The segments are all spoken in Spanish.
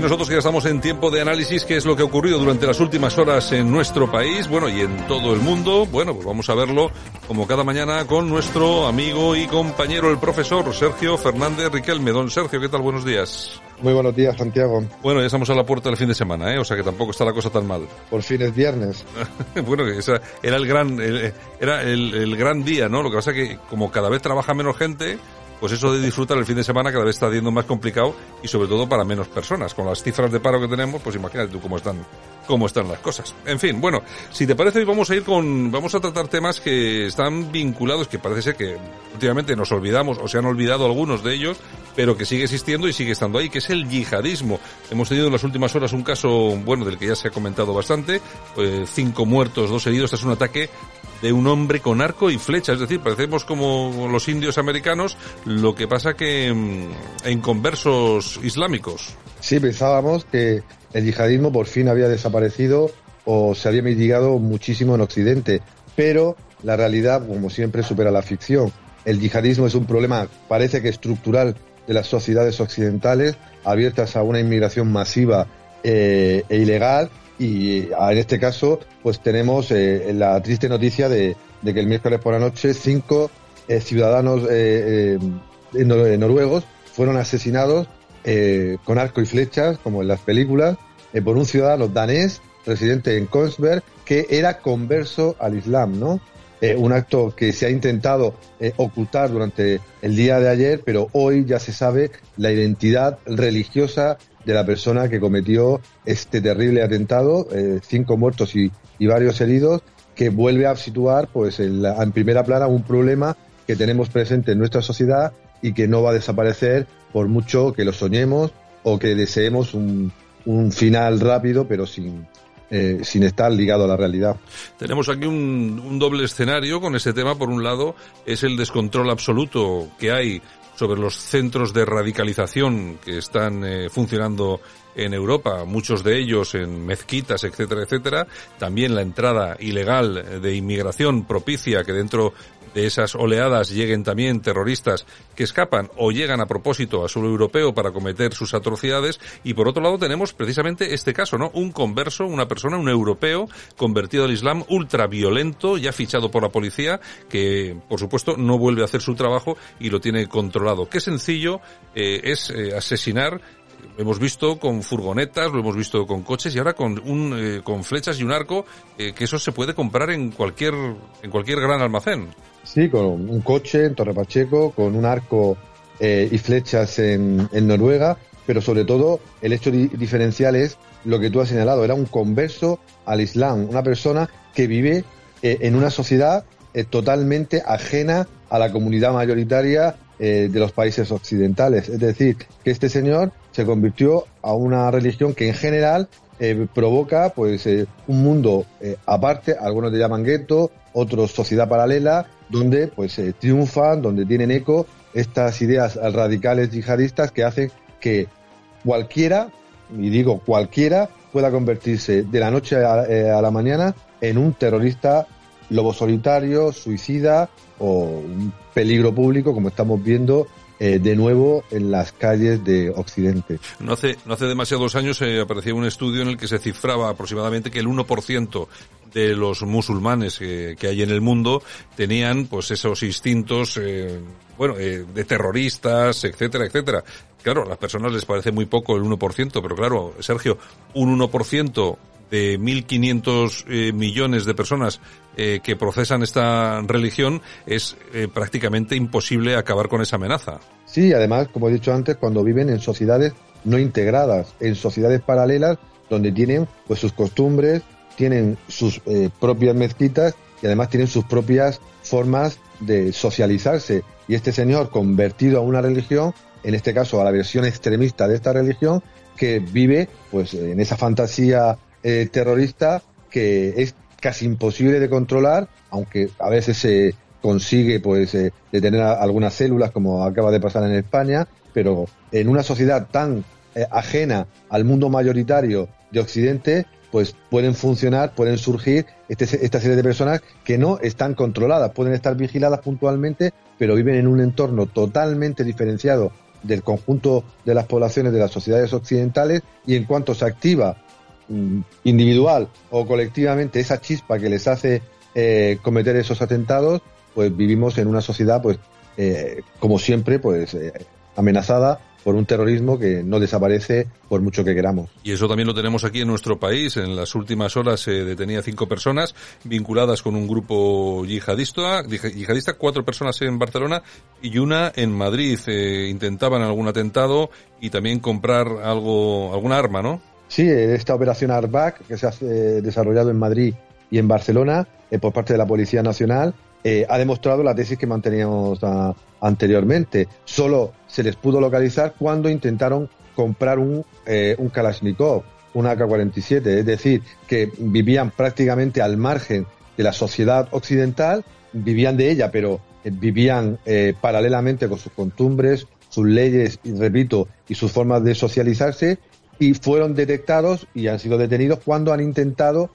Y nosotros ya estamos en tiempo de análisis, qué es lo que ha ocurrido durante las últimas horas en nuestro país, bueno, y en todo el mundo. Bueno, pues vamos a verlo como cada mañana con nuestro amigo y compañero, el profesor Sergio Fernández Riquelme. Don Sergio, ¿qué tal? Buenos días. Muy buenos días, Santiago. Bueno, ya estamos a la puerta del fin de semana, ¿eh? O sea que tampoco está la cosa tan mal. Por fin es viernes. bueno, que esa era el gran, el- era el, el gran día, ¿no? Lo que pasa es que como cada vez trabaja menos gente, pues eso de disfrutar el fin de semana cada vez está siendo más complicado y sobre todo para menos personas. Con las cifras de paro que tenemos, pues imagínate tú cómo están, cómo están las cosas. En fin, bueno, si te parece hoy vamos a ir con, vamos a tratar temas que están vinculados, que parece ser que últimamente nos olvidamos o se han olvidado algunos de ellos, pero que sigue existiendo y sigue estando ahí, que es el yihadismo. Hemos tenido en las últimas horas un caso, bueno, del que ya se ha comentado bastante, eh, cinco muertos, dos heridos, este es un ataque de un hombre con arco y flecha, es decir, parecemos como los indios americanos, lo que pasa que mm, en conversos islámicos. Sí, pensábamos que el yihadismo por fin había desaparecido o se había mitigado muchísimo en Occidente, pero la realidad, como siempre, supera la ficción. El yihadismo es un problema, parece que estructural, de las sociedades occidentales, abiertas a una inmigración masiva eh, e ilegal, y eh, en este caso, pues tenemos eh, la triste noticia de, que el miércoles por la noche cinco eh, ciudadanos eh, eh, nor- noruegos fueron asesinados con arco y flechas, como en las películas, por un ciudadano danés residente en Kongsberg que era converso al Islam, ¿no? Eh, un acto que se ha intentado eh, ocultar durante el día de ayer, pero hoy ya se sabe la identidad religiosa de la persona que cometió este terrible atentado, eh, cinco muertos y, varios heridos, que vuelve a situar, pues, en, la- en primera plana un problema que tenemos presente en nuestra sociedad y que no va a desaparecer por mucho que lo soñemos o que deseemos un, un final rápido, pero sin, eh, sin estar ligado a la realidad. Tenemos aquí un, un doble escenario con ese tema. Por un lado, es el descontrol absoluto que hay sobre los centros de radicalización que están eh, funcionando en Europa, muchos de ellos en mezquitas, etcétera, etcétera. También la entrada ilegal de inmigración propicia que dentro de esas oleadas lleguen también terroristas que escapan o llegan a propósito a suelo europeo para cometer sus atrocidades y por otro lado tenemos precisamente este caso, ¿no? Un converso, una persona, un europeo convertido al Islam ultraviolento, ya fichado por la policía, que por supuesto no vuelve a hacer su trabajo y lo tiene controlado. Qué sencillo eh, es eh, asesinar lo hemos visto con furgonetas, lo hemos visto con coches y ahora con un eh, con flechas y un arco eh, que eso se puede comprar en cualquier en cualquier gran almacén. Sí, con un coche en Torre Pacheco, con un arco eh, y flechas en, en Noruega, pero sobre todo el hecho di- diferencial es lo que tú has señalado, era un converso al Islam, una persona que vive en una sociedad totalmente ajena a la comunidad mayoritaria de los países occidentales. Es decir, que este señor se convirtió a una religión que en general eh, provoca pues eh, un mundo eh, aparte, algunos le llaman gueto, otros sociedad paralela, donde pues triunfan, donde tienen eco estas ideas radicales yihadistas que hacen que cualquiera, y digo cualquiera, pueda convertirse de la noche a, a la mañana en un terrorista lobo solitario, suicida o un peligro público, como estamos viendo eh, de nuevo en las calles de Occidente. No hace, no hace demasiados años eh, aparecía un estudio en el que se cifraba aproximadamente que el 1% de los musulmanes eh, que hay en el mundo tenían pues esos instintos, bueno, de terroristas, etcétera, etcétera. Claro, a las personas les parece muy poco el 1%, pero claro, Sergio, un 1% de 1.500 eh, millones de personas eh, que procesan esta religión es eh, prácticamente imposible acabar con esa amenaza. Sí, además, como he dicho antes, cuando viven en sociedades no integradas, en sociedades paralelas donde tienen pues sus costumbres, tienen sus eh, propias mezquitas y además tienen sus propias formas de socializarse. Y este señor convertido a una religión, en este caso a la versión extremista de esta religión, que vive pues en esa fantasía eh, terrorista que es casi imposible de controlar, aunque a veces se, consigue pues eh, detener algunas células como acaba de pasar en España, pero en una sociedad tan eh, ajena al mundo mayoritario de Occidente, pues pueden funcionar, pueden surgir este, esta serie de personas que no están controladas, pueden estar vigiladas puntualmente, pero viven en un entorno totalmente diferenciado del conjunto de las poblaciones de las sociedades occidentales y en cuanto se activa individual o colectivamente esa chispa que les hace eh, cometer esos atentados, pues vivimos en una sociedad, pues eh, como siempre, pues eh, amenazada por un terrorismo que no desaparece por mucho que queramos. Y eso también lo tenemos aquí en nuestro país. En las últimas horas se detenía cinco personas vinculadas con un grupo yihadista, yihadista cuatro personas en Barcelona y una en Madrid. Eh, intentaban algún atentado y también comprar algo, alguna arma, ¿no? Sí, esta operación ARBAC que se ha desarrollado en Madrid y en Barcelona eh, por parte de la Policía Nacional eh, ha demostrado la tesis que manteníamos ah, anteriormente. Solo se les pudo localizar cuando intentaron comprar un, eh, un Kalashnikov, un AK-47, es decir, que vivían prácticamente al margen de la sociedad occidental, vivían de ella, pero eh, vivían paralelamente con sus costumbres, sus leyes, y repito, y sus formas de socializarse, y fueron detectados y han sido detenidos cuando han intentado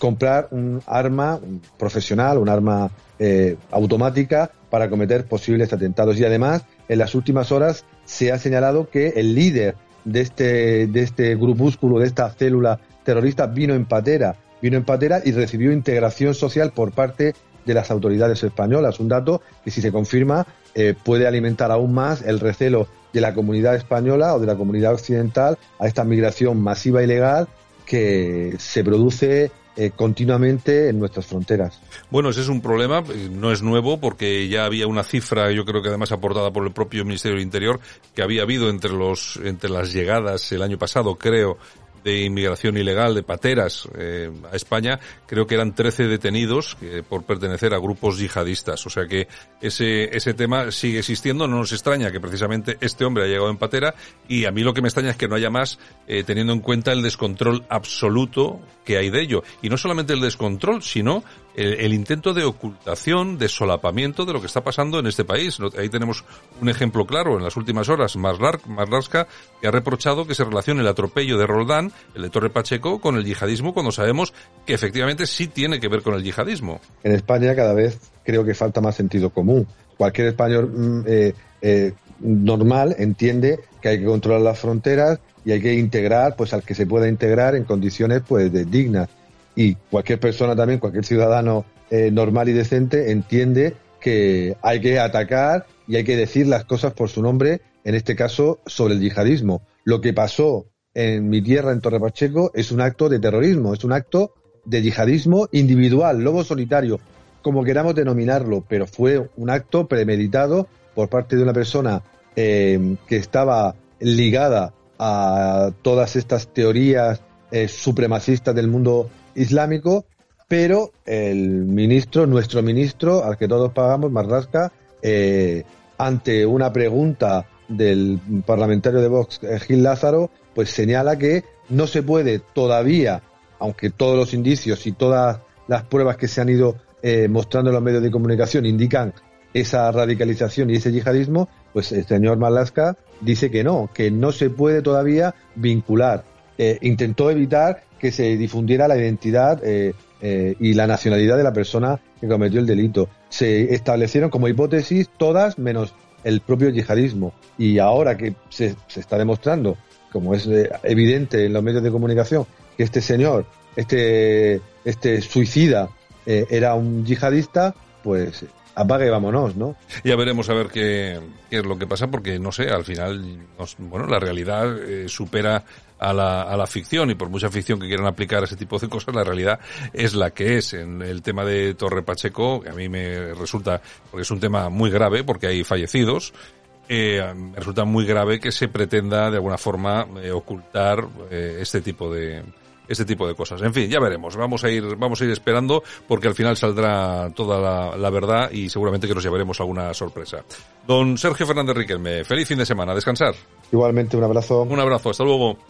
comprar un arma profesional, un arma eh, automática para cometer posibles atentados. Y además, en las últimas horas se ha señalado que el líder de este, de este grupúsculo, de esta célula terrorista, vino en patera, vino en patera y recibió integración social por parte de las autoridades españolas. Un dato que, si se confirma, eh, puede alimentar aún más el recelo de la comunidad española o de la comunidad occidental a esta migración masiva y legal que se produce eh, continuamente en nuestras fronteras. Bueno, ese es un problema, eh, no es nuevo porque ya había una cifra, yo creo que además aportada por el propio Ministerio del Interior, que había habido entre los entre las llegadas el año pasado, creo, de inmigración ilegal, de pateras eh, a España, creo que eran 13 detenidos eh, por pertenecer a grupos yihadistas. O sea que ese, ese tema sigue existiendo. No nos extraña que precisamente este hombre ha llegado en patera y a mí lo que me extraña es que no haya más eh, teniendo en cuenta el descontrol absoluto que hay de ello. Y no solamente el descontrol, sino el, intento de ocultación, de solapamiento de lo que está pasando en este país. Ahí tenemos un ejemplo claro en las últimas horas. Marlaska, que ha reprochado que se relacione el atropello de Roldán, el de Torre Pacheco, con el yihadismo, cuando sabemos que efectivamente sí tiene que ver con el yihadismo. En España cada vez creo que falta más sentido común. Cualquier español mm, eh, eh, normal entiende que hay que controlar las fronteras y hay que integrar pues al que se pueda integrar en condiciones pues de dignas y cualquier persona también, cualquier ciudadano eh, normal y decente entiende que hay que atacar y hay que decir las cosas por su nombre, en este caso sobre el yihadismo. Lo que pasó en mi tierra, en Torre Pacheco, es un acto de terrorismo, es un acto de yihadismo individual, lobo solitario, como queramos denominarlo, pero fue un acto premeditado por parte de una persona eh, que estaba ligada a todas estas teorías eh, supremacistas del mundo islámico, pero el ministro, nuestro ministro, al que todos pagamos, Marrasca, eh, ante una pregunta del parlamentario de Vox, eh, Gil Lázaro, pues señala que no se puede todavía, aunque todos los indicios y todas las pruebas que se han ido eh, mostrando en los medios de comunicación indican esa radicalización y ese yihadismo, pues el señor Marlaska dice que no, que no se puede todavía vincular. intentó evitar que se difundiera la identidad eh, eh, y la nacionalidad de la persona que cometió el delito. Se establecieron como hipótesis todas menos el propio yihadismo. Y ahora que se, está demostrando, como es eh, evidente en los medios de comunicación, que este señor, este, este suicida, era un yihadista, pues apague y vámonos, ¿no? Ya veremos a ver qué, es lo que pasa, porque no sé, al final, bueno, la realidad supera a la, a la ficción y por mucha ficción que quieran aplicar a ese tipo de cosas, la realidad es la que es. En el tema de Torre Pacheco, que a mí me resulta, porque es un tema muy grave, porque hay fallecidos, eh, resulta muy grave que se pretenda de alguna forma eh, ocultar eh, este tipo de este tipo de cosas. En fin, ya veremos. Vamos a ir, vamos a ir esperando porque al final saldrá toda la, la verdad y seguramente que nos llevaremos alguna sorpresa. Don Sergio Fernández Riquelme, feliz fin de semana. Descansar. Igualmente, un abrazo. Un abrazo. Hasta luego.